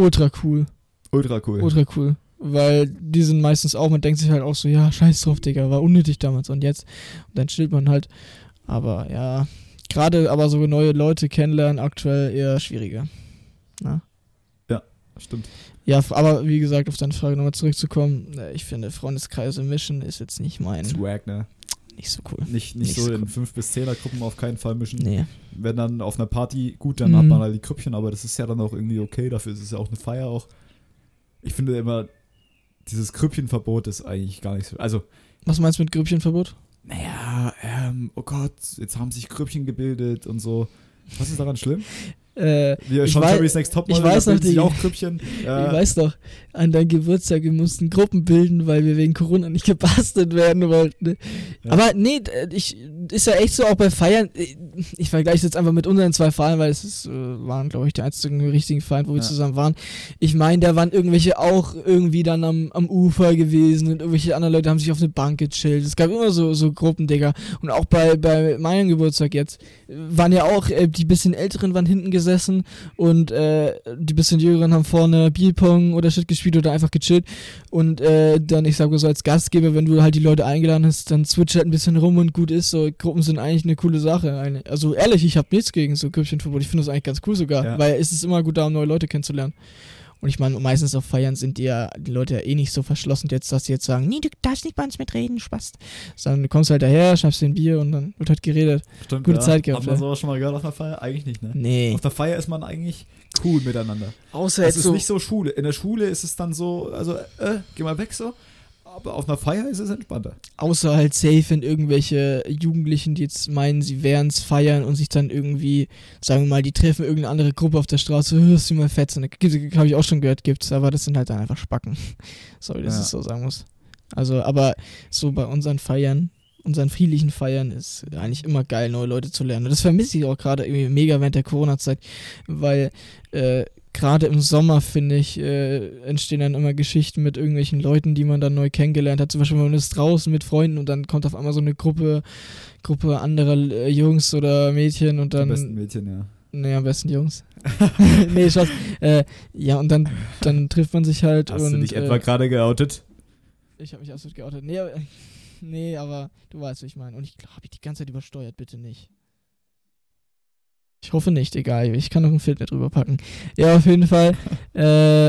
Speaker 3: ultra cool.
Speaker 2: Ultra cool.
Speaker 3: Ultra cool. Weil die sind meistens auch, man denkt sich halt auch so, ja, scheiß drauf, Digga, war unnötig damals und jetzt. Und dann chillt man halt. Aber ja, gerade aber so neue Leute kennenlernen, aktuell eher schwieriger.
Speaker 2: Stimmt.
Speaker 3: Ja, f- aber wie gesagt, auf deine Frage nochmal zurückzukommen, äh, ich finde, Freundeskreise mischen ist jetzt nicht mein,
Speaker 2: Swag, ne?
Speaker 3: Nicht so cool.
Speaker 2: Nicht, nicht,
Speaker 3: Nicht
Speaker 2: so
Speaker 3: so
Speaker 2: in
Speaker 3: cool.
Speaker 2: 5 bis 10er Gruppen auf keinen Fall mischen.
Speaker 3: Nee.
Speaker 2: Wenn dann auf einer Party, gut, dann
Speaker 3: Mhm.
Speaker 2: hat man halt die Krüppchen, aber das ist ja dann auch irgendwie okay, dafür ist es ja auch eine Feier auch. Ich finde immer, dieses Krüppchenverbot ist eigentlich gar nicht so. Also,
Speaker 3: Was meinst du mit Grüppchenverbot?
Speaker 2: naja, ähm, oh Gott, jetzt haben sich Krüppchen gebildet und so. Was ist daran schlimm?
Speaker 3: Äh,
Speaker 2: Wir
Speaker 3: ich
Speaker 2: schon
Speaker 3: wei-
Speaker 2: Jerry's Next Topmodel,
Speaker 3: ich weiß noch die-
Speaker 2: auch Grüppchen. Ja,
Speaker 3: Ich weiß doch, an deinem Geburtstag, wir mussten Gruppen bilden, weil wir wegen Corona nicht gebastelt werden wollten. ne?
Speaker 2: Ja.
Speaker 3: Aber nee, d- ich, ist ja echt so, auch bei Feiern, ich vergleiche jetzt einfach mit unseren zwei Feiern, weil es ist, äh, waren, glaube ich, die einzigen richtigen Feiern, wo wir
Speaker 2: Ja.
Speaker 3: zusammen waren. Ich meine, da waren irgendwelche auch irgendwie dann am, am Ufer gewesen und irgendwelche anderen Leute haben sich auf eine Bank gechillt. Es gab immer so, so Gruppen, Digga. Und auch bei, bei meinem Geburtstag jetzt äh, waren ja auch, äh, die bisschen Älteren waren hinten gesessen und äh, die bisschen Jüngeren haben vorne Bierpong oder Shit gespielt oder einfach gechillt. Und äh, dann, ich sage so als Gastgeber, wenn du halt die Leute eingeladen hast, dann switch halt ein bisschen rum und gut ist. So, Gruppen sind eigentlich eine coole Sache. Also ehrlich, ich habe nichts gegen so Grüppchenverbot. Ich finde das eigentlich ganz cool sogar,
Speaker 2: Ja.
Speaker 3: weil es ist immer gut da, um neue Leute kennenzulernen. Und ich meine, meistens auf Feiern sind die ja die Leute ja eh nicht so verschlossen, jetzt, dass sie jetzt sagen, nee, du darfst nicht bei uns mitreden, Spaß. Sondern du kommst halt daher, schnappst dir ein Bier und dann wird halt geredet.
Speaker 2: Stimmt,
Speaker 3: gute
Speaker 2: ja.
Speaker 3: Zeit gehabt,
Speaker 2: Hat man
Speaker 3: ja.
Speaker 2: sowas schon mal gehört auf einer Feier? Eigentlich nicht, ne?
Speaker 3: Nee.
Speaker 2: Auf der Feier ist man eigentlich cool miteinander.
Speaker 3: Außer
Speaker 2: Es
Speaker 3: jetzt
Speaker 2: ist
Speaker 3: so,
Speaker 2: nicht so Schule. In der Schule ist es dann so, also, äh, geh mal weg so. Aber auf einer Feier ist es entspannter.
Speaker 3: außer halt safe, wenn irgendwelche Jugendlichen, die jetzt meinen, sie wären's feiern und sich dann irgendwie, sagen wir mal, die treffen irgendeine andere Gruppe auf der Straße, hörst du mal fetzen. Habe ich auch schon gehört, gibt's, aber das sind halt dann einfach Spacken. Sorry, dass
Speaker 2: Ja.
Speaker 3: ich es so sagen muss. Also, aber so bei unseren Feiern, unseren friedlichen Feiern ist eigentlich immer geil, neue Leute zu lernen. Und das vermisse ich auch gerade irgendwie mega während der Corona-Zeit, weil äh, gerade im Sommer, finde ich, äh, entstehen dann immer Geschichten mit irgendwelchen Leuten, die man dann neu kennengelernt hat. Zum Beispiel, man ist draußen mit Freunden und dann kommt auf einmal so eine Gruppe, Gruppe anderer äh, Jungs oder Mädchen und
Speaker 2: Die
Speaker 3: dann.
Speaker 2: besten Mädchen, ja.
Speaker 3: Nee, am besten Jungs. nee, Spaß. Äh, ja, und dann, dann trifft man sich halt
Speaker 2: Hast
Speaker 3: und.
Speaker 2: du dich
Speaker 3: äh,
Speaker 2: etwa gerade geoutet?
Speaker 3: ich habe mich absolut geoutet. Nee, aber, nee, aber du weißt, was ich meine. Und ich glaube, ich die ganze Zeit übersteuert, bitte nicht. Ich hoffe nicht, egal. Ich kann noch ein Filter drüber packen. Ja, auf jeden Fall. äh,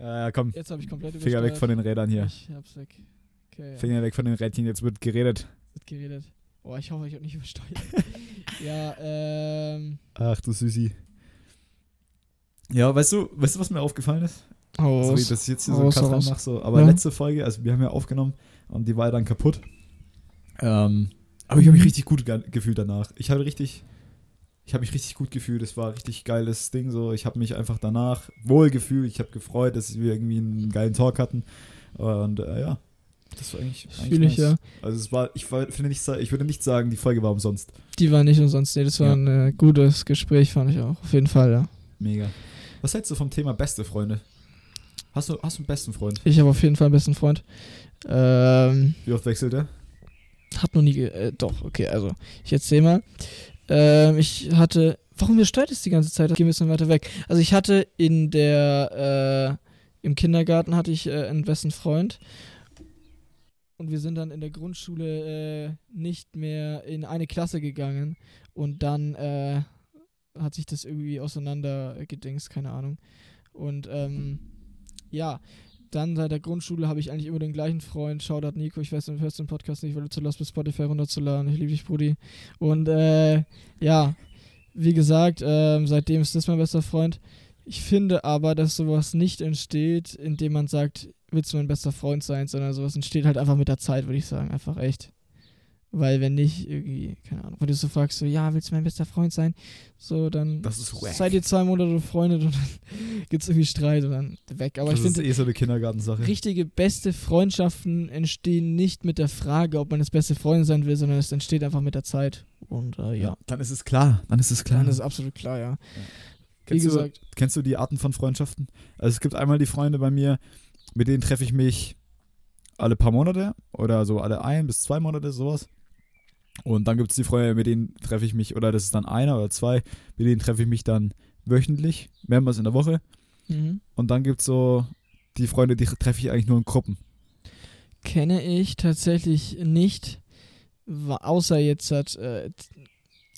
Speaker 2: Ja, komm,
Speaker 3: jetzt habe ich komplett
Speaker 2: Finger weg von den Rädern hier.
Speaker 3: Ich hab's weg. Okay, ja.
Speaker 2: Finger weg von den Rädchen, jetzt wird geredet.
Speaker 3: Wird geredet. Oh, ich hoffe, ich habe nicht übersteuert. ja, ähm.
Speaker 2: Ach du Süßi. Ja, weißt du, weißt du, was mir aufgefallen ist?
Speaker 3: Hau
Speaker 2: Sorry, dass ich jetzt hier so
Speaker 3: Raus,
Speaker 2: einen Cut
Speaker 3: raus.
Speaker 2: reinmache, so. Aber
Speaker 3: Ja.
Speaker 2: letzte Folge, also wir haben ja aufgenommen und die war ja dann kaputt. Ähm, aber ich habe mich richtig gut ge gefühlt danach. Ich habe richtig, ich habe mich richtig gut gefühlt. Es war ein richtig geiles Ding so. Ich habe mich einfach danach wohl gefühlt. Ich habe gefreut, dass wir irgendwie einen geilen Talk hatten. Und äh, ja, das war eigentlich. eigentlich
Speaker 3: Fühle ich,
Speaker 2: nice.
Speaker 3: ja.
Speaker 2: Also es war, ich war, finde nicht, ich würde nicht sagen, die Folge war umsonst.
Speaker 3: Die war nicht umsonst. Nee, das war
Speaker 2: Ja.
Speaker 3: ein äh, gutes Gespräch, fand ich auch. Auf jeden Fall, ja.
Speaker 2: Mega. Was hältst du vom Thema beste Freunde? Hast du, hast du einen besten Freund?
Speaker 3: Ich habe auf jeden Fall einen besten Freund. Ähm.
Speaker 2: Wie oft wechselt er?
Speaker 3: Hat noch nie. Äh, doch, okay, also. Ich erzähl mal. Ähm, ich hatte. Warum mir stört es die ganze Zeit? Gehen wir ein bisschen weiter weg. Also, ich hatte in der. Äh, Im Kindergarten hatte ich äh, einen besten Freund. Und wir sind dann in der Grundschule äh, nicht mehr in eine Klasse gegangen. Und dann äh, hat sich das irgendwie auseinandergedingst, keine Ahnung. Und ähm, ja, dann seit der Grundschule habe ich eigentlich immer den gleichen Freund. Shoutout Nico, ich weiß, du hörst den Podcast nicht, weil du zu lost bist, Spotify runterzuladen. Ich liebe dich, Brudi. Und äh, ja, wie gesagt, ähm, seitdem ist das mein bester Freund. Ich finde aber, dass sowas nicht entsteht, indem man sagt, willst du mein bester Freund sein, sondern sowas entsteht halt einfach mit der Zeit, würde ich sagen. Einfach echt. Weil wenn nicht, irgendwie, keine Ahnung, wenn du so fragst, so, ja, willst du mein bester Freund sein? So, dann seid ihr zwei Monate befreundet und dann gibt's irgendwie Streit und dann weg. Aber
Speaker 2: das
Speaker 3: ich finde,
Speaker 2: eh so eine Kindergartensache.
Speaker 3: richtige beste Freundschaften entstehen nicht mit der Frage, ob man das beste Freund sein will, sondern es entsteht einfach mit der Zeit. Und äh, ja,
Speaker 2: Dann ist es klar. Dann ist es klar.
Speaker 3: dann ist es absolut klar, ja. Wie
Speaker 2: kennst, du,
Speaker 3: gesagt,
Speaker 2: kennst du die Arten von Freundschaften? Also es gibt einmal die Freunde bei mir, mit denen treffe ich mich alle paar Monate oder so alle ein bis zwei Monate, sowas. Und dann gibt es die Freunde, mit denen treffe ich mich, oder das ist dann einer oder zwei, mit denen treffe ich mich dann wöchentlich, mehrmals in der Woche.
Speaker 3: mhm.
Speaker 2: Und dann gibt es so die Freunde, die treffe ich eigentlich nur in Gruppen.
Speaker 3: kenne ich tatsächlich nicht, außer jetzt hat, äh,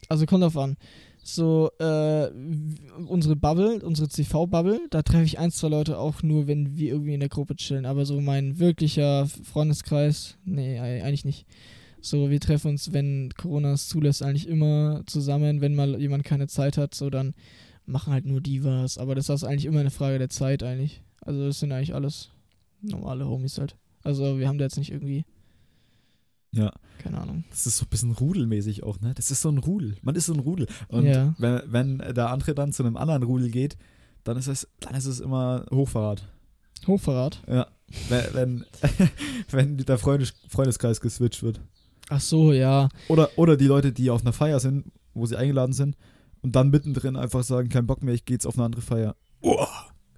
Speaker 3: also kommt drauf an. So, äh, unsere Bubble, unsere CV-Bubble, da treffe ich ein, zwei Leute auch nur, wenn wir irgendwie in der Gruppe chillen. Aber so mein wirklicher Freundeskreis, nee, ei- eigentlich nicht. So, wir treffen uns, wenn Corona es zulässt, eigentlich immer zusammen. Wenn mal jemand keine Zeit hat, so dann machen halt nur die was. Aber das ist eigentlich immer eine Frage der Zeit eigentlich. Also das sind eigentlich alles normale Homies halt. Also wir haben da jetzt nicht irgendwie
Speaker 2: Ja.
Speaker 3: Keine Ahnung.
Speaker 2: Das ist so ein bisschen rudelmäßig auch, ne? Das ist so ein Rudel. Man ist so ein Rudel. Und
Speaker 3: Ja.
Speaker 2: wenn, wenn der andere dann zu einem anderen Rudel geht, dann ist es, dann ist es immer Hochverrat.
Speaker 3: Hochverrat.
Speaker 2: Ja. Wenn, wenn, wenn der Freundes Freundeskreis geswitcht wird.
Speaker 3: Ach so, ja.
Speaker 2: Oder, oder die Leute, die auf einer Feier sind, wo sie eingeladen sind und dann mittendrin einfach sagen, kein Bock mehr, ich gehe jetzt auf eine andere Feier. Oh,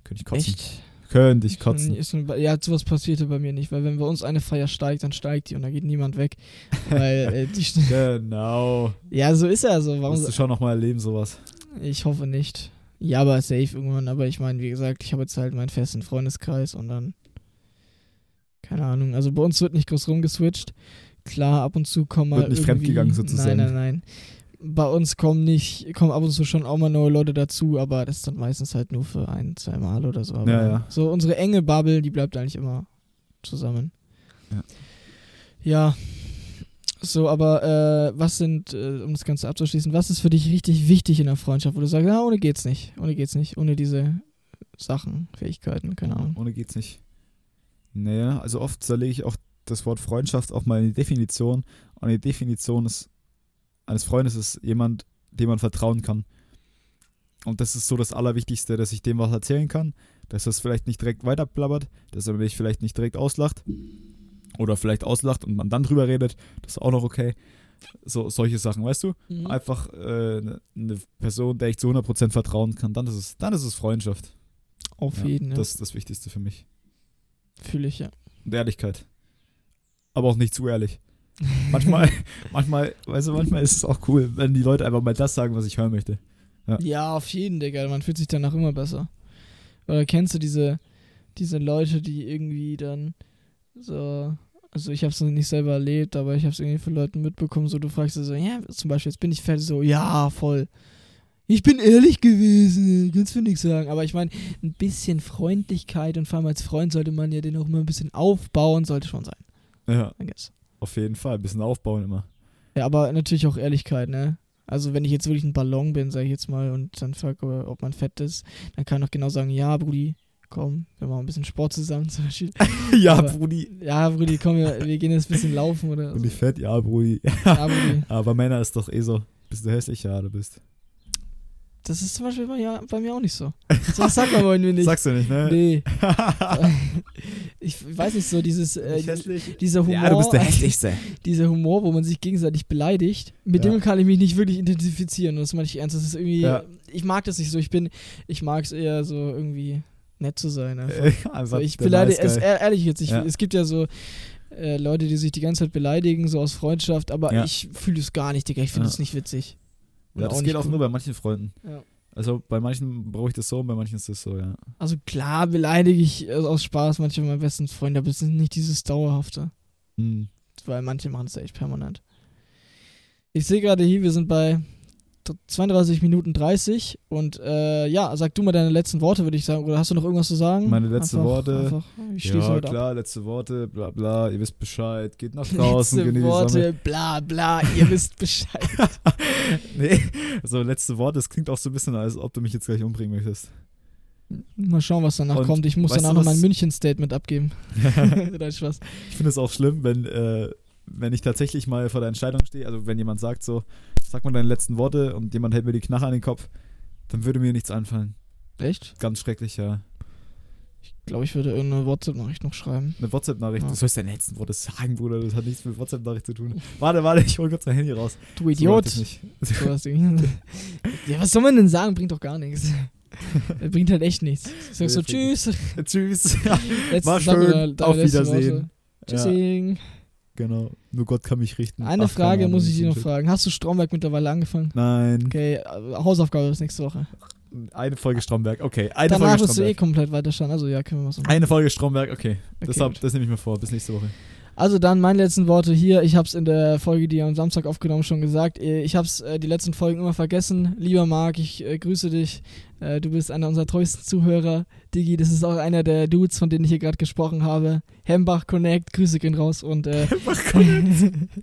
Speaker 2: könnte ich kotzen.
Speaker 3: Echt?
Speaker 2: Könnte ich kotzen.
Speaker 3: Ist ein- ja, sowas passierte bei mir nicht, weil wenn bei uns eine Feier steigt, dann steigt die und da geht niemand weg. Weil äh,
Speaker 2: Genau.
Speaker 3: Ja, so ist er so. Warum
Speaker 2: Musst du schon nochmal erleben, sowas.
Speaker 3: Ich hoffe nicht. Ja, aber safe irgendwann. Aber ich meine, wie gesagt, ich habe jetzt halt meinen festen Freundeskreis und dann. Keine Ahnung. Also bei uns wird nicht groß rumgeswitcht. Klar, ab und zu kommen mal.
Speaker 2: Wird nicht fremdgegangen sozusagen.
Speaker 3: Nein, nein, nein. Bei uns kommen nicht, kommen ab und zu schon auch mal neue Leute dazu, aber das ist dann meistens halt nur für ein, zwei Mal oder so. Aber
Speaker 2: Ja, ja.
Speaker 3: So unsere enge Bubble, die bleibt eigentlich immer zusammen.
Speaker 2: Ja.
Speaker 3: Ja. So, aber äh, was sind, äh, um das Ganze abzuschließen, was ist für dich richtig wichtig in der Freundschaft, wo du sagst, ja, ohne geht's nicht, ohne geht's nicht, ohne diese Sachen, Fähigkeiten, keine Ahnung.
Speaker 2: Ohne geht's nicht. Naja, also oft zerlege ich auch das Wort Freundschaft auch mal in die Definition. Und die Definition ist, eines Freundes ist jemand, dem man vertrauen kann. Und das ist so das Allerwichtigste, dass ich dem was erzählen kann, dass er es vielleicht nicht direkt weiterplappert, dass er mich vielleicht nicht direkt auslacht. Oder vielleicht auslacht und man dann drüber redet, das ist auch noch okay. So, solche Sachen, weißt du?
Speaker 3: Mhm.
Speaker 2: Einfach äh, eine ne Person, der ich zu 100% vertrauen kann, dann ist es, dann ist es Freundschaft.
Speaker 3: Auf
Speaker 2: Ja,
Speaker 3: jeden, ja.
Speaker 2: Das ist das Wichtigste für mich.
Speaker 3: fühle ich, ja.
Speaker 2: Und Ehrlichkeit. Aber auch nicht zu ehrlich. Manchmal, manchmal, weißt du, manchmal ist es auch cool, wenn die Leute einfach mal das sagen, was ich hören möchte. Ja.
Speaker 3: Ja, auf jeden, Digga. Man fühlt sich danach immer besser. Oder kennst du diese, diese Leute, die irgendwie dann so. Also ich habe es nicht selber erlebt, aber ich habe es irgendwie von Leuten mitbekommen, so du fragst so, ja, zum Beispiel, jetzt bin ich fertig, so, ja, voll. Ich bin ehrlich gewesen, kannst du nichts sagen. Aber ich meine, ein bisschen Freundlichkeit und vor allem als Freund sollte man ja den auch immer ein bisschen aufbauen, sollte schon sein,
Speaker 2: Ja,
Speaker 3: I guess.
Speaker 2: auf jeden Fall. Ein bisschen aufbauen immer.
Speaker 3: Ja, aber natürlich auch Ehrlichkeit, ne? Also wenn ich jetzt wirklich ein Ballon bin, sage ich jetzt mal, und dann frage, ob man fett ist, dann kann ich auch genau sagen, ja, Brudi, komm, wir machen ein bisschen Sport zusammen zum Beispiel.
Speaker 2: ja,
Speaker 3: Aber-
Speaker 2: Brudi.
Speaker 3: Ja, Brudi, komm, wir, wir gehen jetzt ein bisschen laufen oder
Speaker 2: Und
Speaker 3: so.
Speaker 2: ich fett, ja, Brudi.
Speaker 3: Ja, Brudi.
Speaker 2: Aber Männer ist doch eh so. Bist du hässlich? Ja, du bist.
Speaker 3: Das ist zum Beispiel bei, ja, bei mir auch nicht so. Was sagt man bei mir nicht.
Speaker 2: Sagst du nicht, ne?
Speaker 3: Nee. ich weiß nicht, so dieses, äh, dieser Humor,
Speaker 2: Ja, du bist der hässlichste.
Speaker 3: dieser Humor, wo man sich gegenseitig beleidigt, mit
Speaker 2: Ja.
Speaker 3: dem kann ich mich nicht wirklich identifizieren. Und das meine ich ernst. Das ist irgendwie,
Speaker 2: Ja.
Speaker 3: ich mag das nicht so. Ich bin, ich mag es eher so irgendwie nett zu sein.
Speaker 2: Also
Speaker 3: So, ich beleidige,
Speaker 2: Nice
Speaker 3: es, ehr- ehrlich jetzt, ich,
Speaker 2: Ja.
Speaker 3: es gibt ja so äh, Leute, die sich die ganze Zeit beleidigen, so aus Freundschaft, aber ich fühle es gar nicht, Digga. Ich finde es nicht witzig.
Speaker 2: Ja, das
Speaker 3: auch
Speaker 2: geht auch
Speaker 3: cool.
Speaker 2: nur bei manchen Freunden.
Speaker 3: Ja.
Speaker 2: Also bei manchen brauche ich das so und bei manchen ist das so, ja.
Speaker 3: Also klar beleidige ich äh, aus Spaß manche meiner besten Freunde, aber es ist nicht dieses Dauerhafte.
Speaker 2: Hm.
Speaker 3: Weil manche machen es ja echt permanent. Ich sehe gerade hier, wir sind bei 32 Minuten 30 und äh, ja, sag du mal deine letzten Worte, würde ich sagen. Oder hast du noch irgendwas zu sagen?
Speaker 2: Meine letzten
Speaker 3: einfach,
Speaker 2: Worte?
Speaker 3: Einfach, ich schließe
Speaker 2: Ja,
Speaker 3: heute ab.
Speaker 2: klar, letzte Worte, bla bla, ihr wisst Bescheid, geht nach draußen,
Speaker 3: Letzte
Speaker 2: genießt die Sonne.
Speaker 3: Worte, bla bla, ihr wisst Bescheid.
Speaker 2: nee, so letzte Worte, das klingt auch so ein bisschen, als ob du mich jetzt gleich umbringen möchtest.
Speaker 3: Mal schauen, was danach
Speaker 2: Und
Speaker 3: kommt. Ich muss danach noch mein München-Statement abgeben. Nein, Spaß.
Speaker 2: Ich finde es auch schlimm, wenn, äh, wenn ich tatsächlich mal vor der Entscheidung stehe, also wenn jemand sagt so, sag mal deine letzten Worte und jemand hält mir die Knarre an den Kopf, dann würde mir nichts einfallen.
Speaker 3: Echt?
Speaker 2: Ganz schrecklich, ja.
Speaker 3: Ich glaube, ich würde irgendeine WhatsApp-Nachricht noch schreiben.
Speaker 2: Eine WhatsApp-Nachricht,
Speaker 3: Ja.
Speaker 2: du sollst deine letzten Worte sagen, Bruder, das hat nichts mit WhatsApp-Nachricht zu tun. Warte, warte, ich hol kurz mein Handy raus.
Speaker 3: Du Idiot. So was ja, was soll man denn sagen? Bringt doch gar nichts. Das bringt halt echt nichts. Ich sag so, tschüss.
Speaker 2: Tschüss.
Speaker 3: Jetzt
Speaker 2: War schön. Auf Wiedersehen.
Speaker 3: Worte.
Speaker 2: Ja,
Speaker 3: Tschüssing.
Speaker 2: Genau. Nur Gott kann mich richten.
Speaker 3: Eine
Speaker 2: Ach,
Speaker 3: Frage
Speaker 2: Ahnung,
Speaker 3: muss ich dir noch fragen. Hast du Stromberg mittlerweile angefangen?
Speaker 2: Nein.
Speaker 3: Okay, äh, Hausaufgabe bis nächste Woche.
Speaker 2: Eine Folge Stromberg, okay. Eine
Speaker 3: Danach
Speaker 2: Folge
Speaker 3: wirst du eh
Speaker 2: Stromberg.
Speaker 3: komplett weiterschauen. Also ja, können wir was machen.
Speaker 2: Eine Folge Stromberg, okay.
Speaker 3: Okay,
Speaker 2: das, hab,
Speaker 3: gut.
Speaker 2: das nehme ich mir vor. Bis nächste Woche.
Speaker 3: Also dann meine letzten Worte hier. Ich habe es in der Folge, die am Samstag aufgenommen, schon gesagt. Äh, Ich habe es äh, die letzten Folgen immer vergessen. Lieber Marc, ich äh, grüße dich. Äh, du bist einer unserer treuesten Zuhörer. Digi, das ist auch einer der Dudes, von denen ich hier gerade gesprochen habe. Hembach Connect, Grüße gehen raus. Und äh,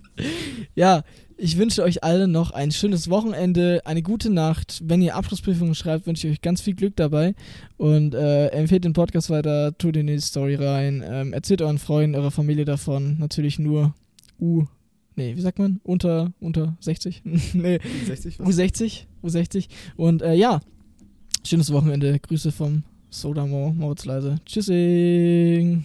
Speaker 3: ja, ich wünsche euch allen noch ein schönes Wochenende, eine gute Nacht. Wenn ihr Abschlussprüfungen schreibt, wünsche ich euch ganz viel Glück dabei. Und äh, empfehlt den Podcast weiter, tut in die Story rein, ähm, erzählt euren Freunden, eurer Familie davon. Natürlich nur U Nee, wie sagt man? Unter, unter 60? nee,
Speaker 2: 60 was?
Speaker 3: U60. U60. Und äh, ja, schönes Wochenende. Grüße vom Sodamo, Moritz Leise. Tschüssing.